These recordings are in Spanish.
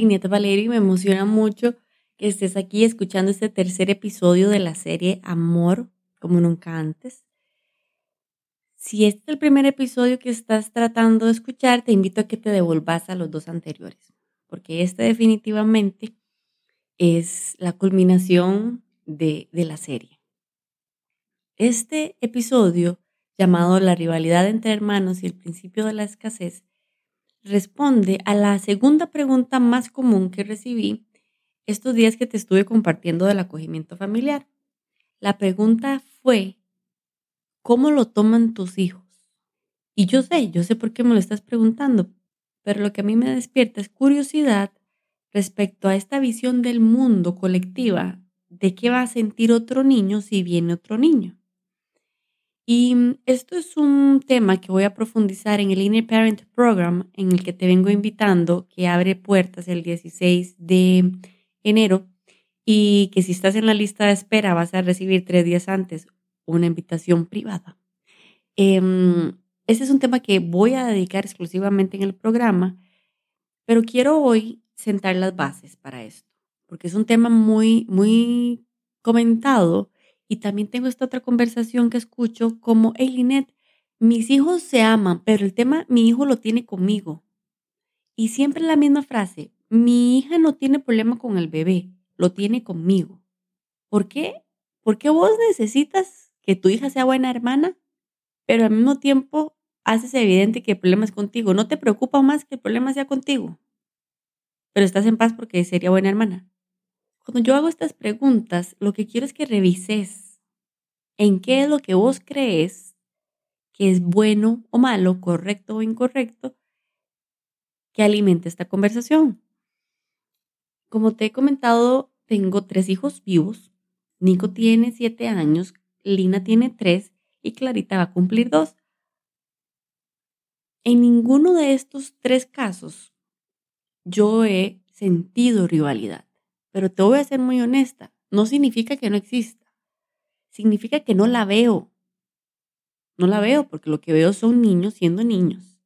Lineta Valerio y me emociona mucho que estés aquí escuchando este tercer episodio de la serie Amor como nunca antes. Si este es el primer episodio que estás tratando de escuchar, te invito a que te devolvas a los dos anteriores, porque este definitivamente es la culminación de, de la serie. Este episodio, llamado La rivalidad entre hermanos y el principio de la escasez, responde a la segunda pregunta más común que recibí estos días que te estuve compartiendo del acogimiento familiar. La pregunta fue, ¿cómo lo toman tus hijos? Y yo sé, yo sé por qué me lo estás preguntando, pero lo que a mí me despierta es curiosidad respecto a esta visión del mundo colectiva de qué va a sentir otro niño si viene otro niño. Y mm, esto es un tema que voy a profundizar en el Inner Parent Program, en el que te vengo invitando, que abre puertas el 16 de enero y que si estás en la lista de espera vas a recibir tres días antes una invitación privada. Este es un tema que voy a dedicar exclusivamente en el programa, pero quiero hoy sentar las bases para esto, porque es un tema muy, muy comentado y también tengo esta otra conversación que escucho como, hey Linet, mis hijos se aman, pero el tema mi hijo lo tiene conmigo. Y siempre la misma frase, mi hija no tiene problema con el bebé, lo tiene conmigo. ¿Por qué? Porque vos necesitas que tu hija sea buena hermana, pero al mismo tiempo haces evidente que el problema es contigo. No te preocupa más que el problema sea contigo, pero estás en paz porque sería buena hermana. Cuando yo hago estas preguntas, lo que quiero es que revises en qué es lo que vos crees que es bueno o malo, correcto o incorrecto, que alimente esta conversación. Como te he comentado, tengo tres hijos vivos. Nico tiene siete años, Lina tiene tres y Clarita va a cumplir dos. En ninguno de estos tres casos yo he sentido rivalidad. Pero te voy a ser muy honesta, no significa que no exista. Significa que no la veo. No la veo porque lo que veo son niños siendo niños.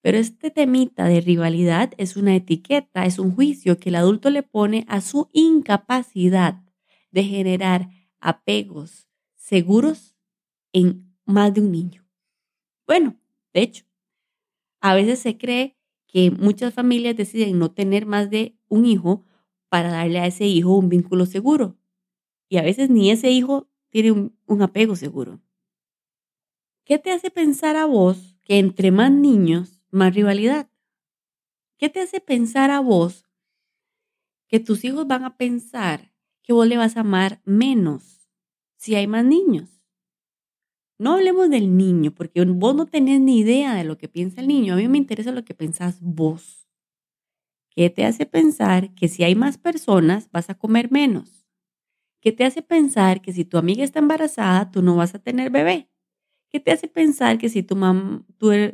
Pero este temita de rivalidad es una etiqueta, es un juicio que el adulto le pone a su incapacidad de generar apegos seguros en más de un niño. Bueno, de hecho, a veces se cree que muchas familias deciden no tener más de un hijo para darle a ese hijo un vínculo seguro. Y a veces ni ese hijo tiene un, apego seguro. ¿Qué te hace pensar a vos que entre más niños, más rivalidad? ¿Qué te hace pensar a vos que tus hijos van a pensar que vos le vas a amar menos si hay más niños? No hablemos del niño, porque vos no tenés ni idea de lo que piensa el niño. A mí me interesa lo que pensás vos. ¿Qué te hace pensar que si hay más personas vas a comer menos? ¿Qué te hace pensar que si tu amiga está embarazada tú no vas a tener bebé? ¿Qué te hace pensar que si tu,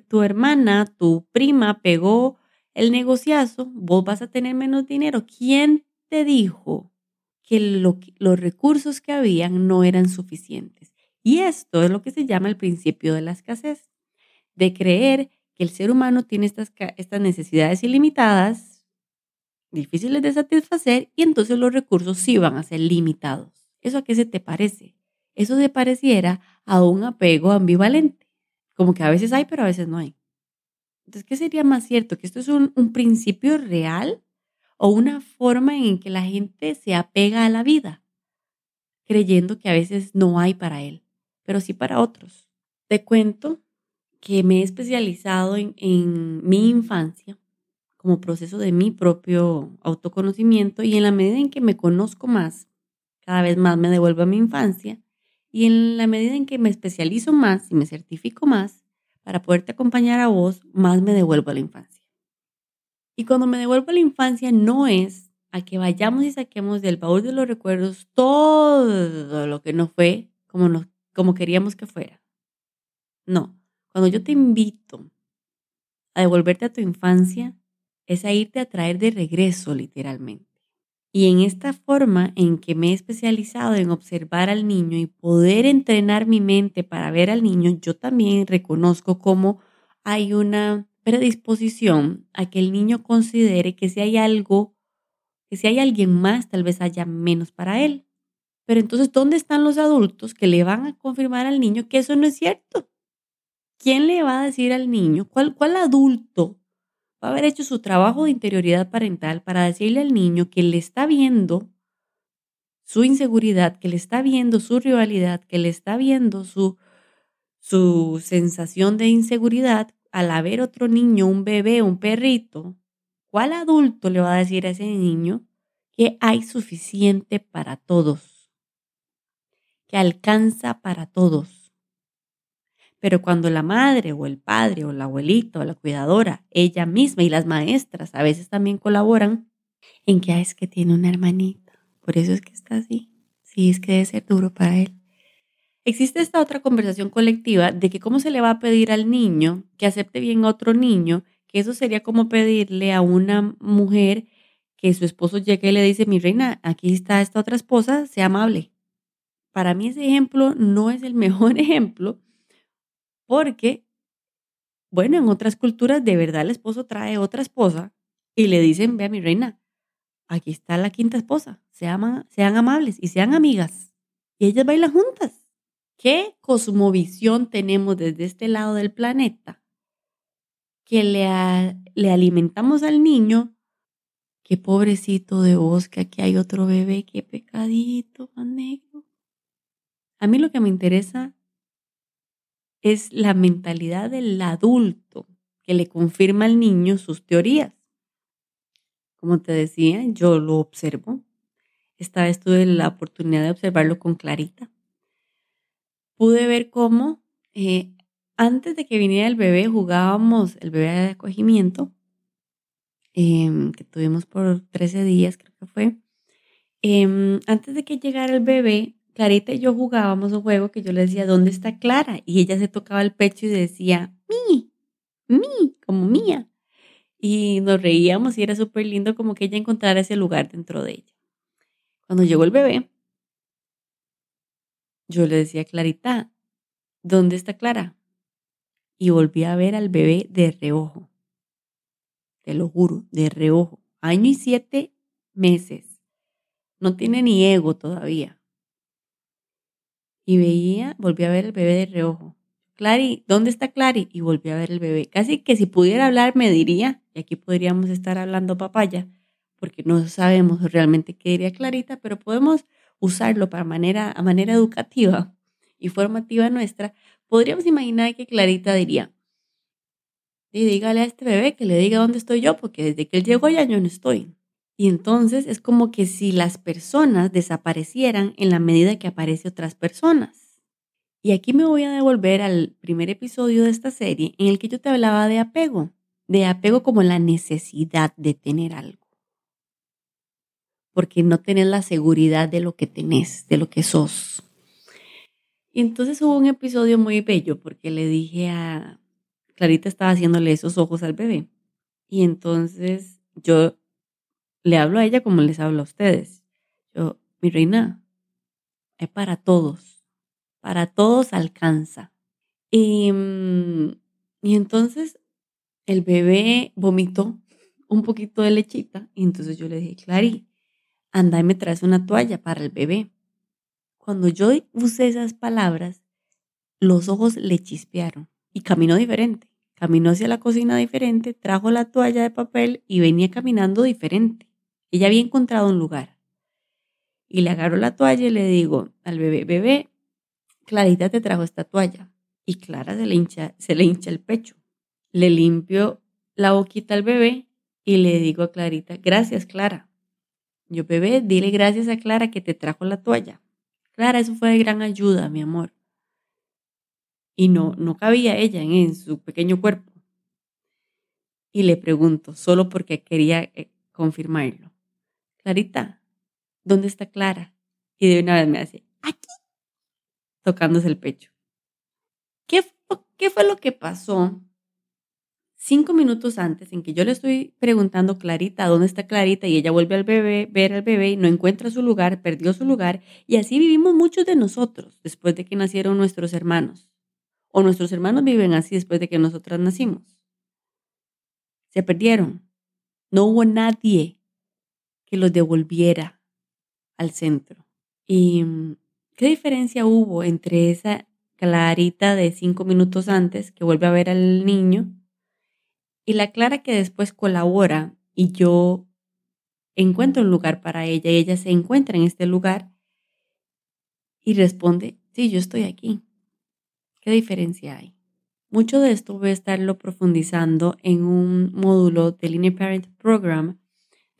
tu, hermana, tu prima pegó el negociazo, vos vas a tener menos dinero? ¿Quién te dijo que los recursos que habían no eran suficientes? Y esto es lo que se llama el principio de la escasez, de creer que el ser humano tiene estas, necesidades ilimitadas difíciles de satisfacer y entonces los recursos sí van a ser limitados. ¿Eso a qué se te parece? Eso se pareciera a un apego ambivalente, como que a veces hay pero a veces no hay. Entonces, ¿qué sería más cierto? ¿Que esto es un principio real o una forma en que la gente se apega a la vida, creyendo que a veces no hay para él, pero sí para otros? Te cuento que me he especializado en, mi infancia como proceso de mi propio autoconocimiento y en la medida en que me conozco más, cada vez más me devuelvo a mi infancia y en la medida en que me especializo más y me certifico más para poderte acompañar a vos, más me devuelvo a la infancia. Y cuando me devuelvo a la infancia no es a que vayamos y saquemos del baúl de los recuerdos todo lo que no fue como, como queríamos que fuera. No, cuando yo te invito a devolverte a tu infancia, es a irte a traer de regreso literalmente. Y en esta forma en que me he especializado en observar al niño y poder entrenar mi mente para ver al niño, yo también reconozco cómo hay una predisposición a que el niño considere que si hay algo, que si hay alguien más, tal vez haya menos para él. Pero entonces, ¿dónde están los adultos que le van a confirmar al niño que eso no es cierto? ¿Quién le va a decir al niño? ¿Cuál, cuál adulto va a haber hecho su trabajo de interioridad parental para decirle al niño que le está viendo su inseguridad, que le está viendo su rivalidad, que le está viendo su, su sensación de inseguridad al ver otro niño, un bebé, un perrito, ¿cuál adulto le va a decir a ese niño que hay suficiente para todos? Que alcanza para todos. Pero cuando la madre o el padre o la abuelita o la cuidadora, ella misma y las maestras a veces también colaboran en que ah, es que tiene una hermanita, por eso es que está así. Sí, es que debe ser duro para él. Existe esta otra conversación colectiva de que cómo se le va a pedir al niño que acepte bien a otro niño, que eso sería como pedirle a una mujer que su esposo llegue y le dice, mi reina, aquí está esta otra esposa, sea amable. Para mí ese ejemplo no es el mejor ejemplo porque, bueno, en otras culturas de verdad el esposo trae otra esposa y le dicen, vea mi reina, aquí está la quinta esposa, sean, amables y sean amigas. Y ellas bailan juntas. ¿Qué cosmovisión tenemos desde este lado del planeta? Que le, le alimentamos al niño. Qué pobrecito de vos, que aquí hay otro bebé, qué pecadito, más negro. A mí lo que me interesa es la mentalidad del adulto que le confirma al niño sus teorías. Como te decía, yo lo observo. Esta vez tuve la oportunidad de observarlo con Clarita pude ver cómo eh, antes de que viniera el bebé jugábamos el bebé de acogimiento, em, que tuvimos por 13 días, creo que fue. Em, antes de que llegara el bebé, Clarita y yo jugábamos un juego que yo le decía, ¿dónde está Clara? Y ella se tocaba el pecho y decía, mi, mi, como mía. Y nos reíamos y era súper lindo como que ella encontrara ese lugar dentro de ella. Cuando llegó el bebé, yo le decía a Clarita, ¿dónde está Clara? Y volví a ver al bebé de reojo. Te lo juro, de reojo. Año y siete meses. No tiene ni ego todavía. Y veía, volví a ver al bebé de reojo. Clary, ¿dónde está Clary? Y volví a ver el bebé. Casi que si pudiera hablar me diría, y aquí podríamos estar hablando papaya, porque no sabemos realmente qué diría Clarita, pero podemos usarlo para manera, a manera educativa y formativa nuestra, podríamos imaginar que Clarita diría, y dígale a este bebé que le diga dónde estoy yo, porque desde que él llegó ya yo no estoy. Y entonces es como que si las personas desaparecieran en la medida que aparecen otras personas. Y aquí me voy a devolver al primer episodio de esta serie en el que yo te hablaba de apego, de apego como la necesidad de tener algo porque no tenés la seguridad de lo que tenés, de lo que sos. Y entonces hubo un episodio muy bello porque le dije a Clarita estaba haciéndole esos ojos al bebé. Y entonces yo le hablo a ella como les hablo a ustedes. Yo, mi reina, es para todos. Para todos alcanza. Y, mm, y entonces el bebé vomitó un poquito de lechita. Y entonces yo le dije, Clary, anda y me traes una toalla para el bebé. Cuando yo usé esas palabras, los ojos le chispearon y caminó diferente. Caminó hacia la cocina diferente, trajo la toalla de papel y venía caminando diferente. Ella había encontrado un lugar. Y le agarro la toalla y le digo al bebé, bebé, Clarita te trajo esta toalla. Y Clara se le hincha, se le hincha el pecho. Le limpio la boquita al bebé y le digo a Clarita, gracias Clara. Yo, bebé, dile gracias a Clara que te trajo la toalla. Clara, eso fue de gran ayuda, mi amor. Y no, no cabía ella en, su pequeño cuerpo. Y le pregunto, solo porque quería eh, confirmarlo. Clarita, ¿dónde está Clara? Y de una vez me hace, aquí, tocándose el pecho. ¿Qué, fue lo que pasó cinco minutos antes en que yo le estoy preguntando Clarita, ¿dónde está Clarita? Y ella vuelve al bebé, ver al bebé y no encuentra su lugar, perdió su lugar. Y así vivimos muchos de nosotros después de que nacieron nuestros hermanos. O nuestros hermanos viven así después de que nosotras nacimos. se perdieron. No hubo nadie que los devolviera al centro. ¿Y mm, qué diferencia hubo entre esa Clarita de cinco minutos antes que vuelve a ver al niño y la Clara que después colabora y yo encuentro un lugar para ella y ella se encuentra en este lugar y responde, sí, yo estoy aquí. ¿Qué diferencia hay? Mucho de esto voy a estarlo profundizando en un módulo del Linear Parent Program.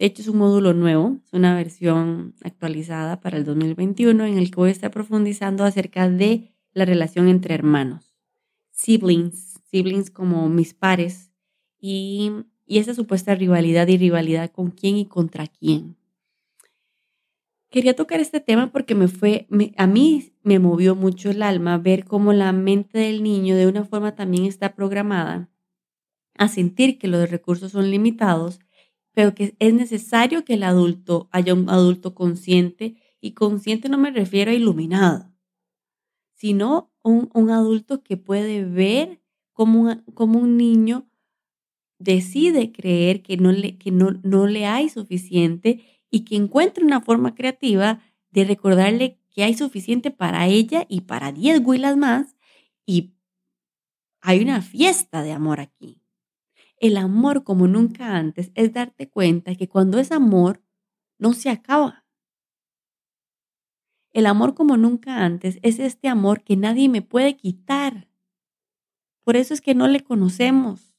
De hecho, es un módulo nuevo, es una versión actualizada para el 2021 en el que voy a profundizando acerca de la relación entre hermanos, siblings, siblings como mis pares y, esa supuesta rivalidad y rivalidad con quién y contra quién. Quería tocar este tema porque me fue, a mí me movió mucho el alma ver cómo la mente del niño de una forma también está programada a sentir que los recursos son limitados, pero que es necesario que el adulto haya un adulto consciente y consciente no me refiero a iluminado, sino un, adulto que puede ver cómo, un niño decide creer que, no le, que no, no le hay suficiente y que encuentre una forma creativa de recordarle que hay suficiente para ella y para 10 huilas más y hay una fiesta de amor aquí. El amor como nunca antes es darte cuenta que cuando es amor no se acaba. El amor como nunca antes es este amor que nadie me puede quitar. Por eso es que no le conocemos.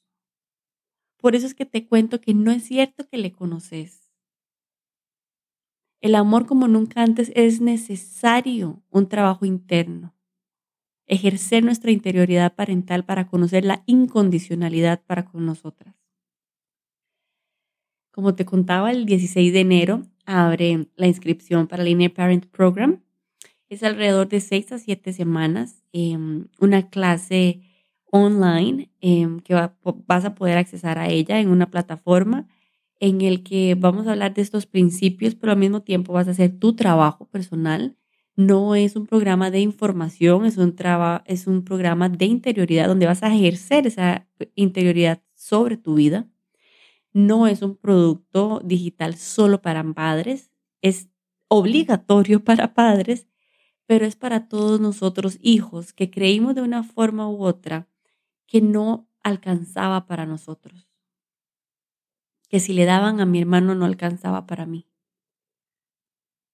Por eso es que te cuento que no es cierto que le conoces. El amor como nunca antes es necesario un trabajo interno. Ejercer nuestra interioridad parental para conocer la incondicionalidad para con nosotras. Como te contaba, el 16 de enero abre la inscripción para el Linear Parent Program. Es alrededor de seis a siete semanas, em, una clase online em, que vas a poder accesar a ella en una plataforma en el que vamos a hablar de estos principios, pero al mismo tiempo vas a hacer tu trabajo personal. No es un programa de información, es un, es un programa de interioridad donde vas a ejercer esa interioridad sobre tu vida. No es un producto digital solo para padres, es obligatorio para padres pero es para todos nosotros hijos que creímos de una forma u otra que no alcanzaba para nosotros. Que si le daban a mi hermano no alcanzaba para mí.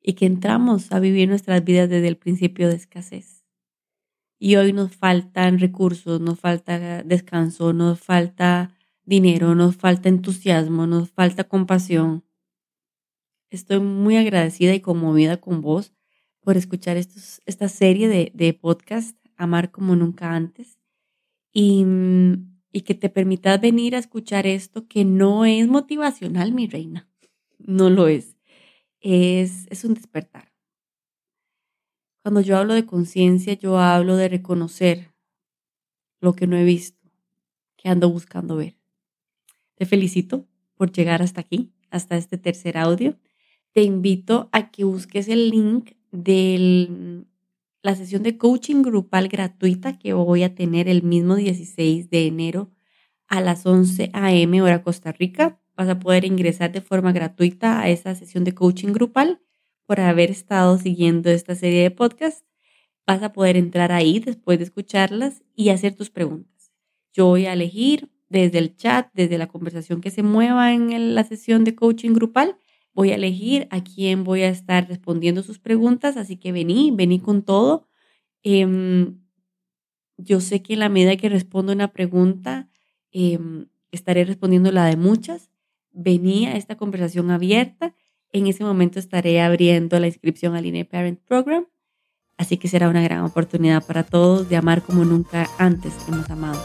Y que entramos a vivir nuestras vidas desde el principio de escasez. Y hoy nos faltan recursos, nos falta descanso, nos falta dinero, nos falta entusiasmo, nos falta compasión. Estoy muy agradecida y conmovida con vos por escuchar estos, esta serie de, de podcast, Amar como nunca antes, y, y que te permitas venir a escuchar esto que no es motivacional, mi reina, no lo es, es, es un despertar. Cuando yo hablo de conciencia, yo hablo de reconocer lo que no he visto, que ando buscando ver. Te felicito por llegar hasta aquí, hasta este tercer audio. Te invito a que busques el link de la sesión de coaching grupal gratuita que voy a tener el mismo 16 de enero a las 11 a.m. hora Costa Rica. Vas a poder ingresar de forma gratuita a esa sesión de coaching grupal por haber estado siguiendo esta serie de podcasts. Vas a poder entrar ahí después de escucharlas y hacer tus preguntas. Yo voy a elegir desde el chat, desde la conversación que se mueva en la sesión de coaching grupal, voy a elegir a quién voy a estar respondiendo sus preguntas, así que vení, vení con todo. Em, yo sé que en la medida que respondo una pregunta, em, estaré respondiendo la de muchas. Vení a esta conversación abierta. En ese momento estaré abriendo la inscripción al INE Parent Program. Así que será una gran oportunidad para todos de amar como nunca antes hemos amado.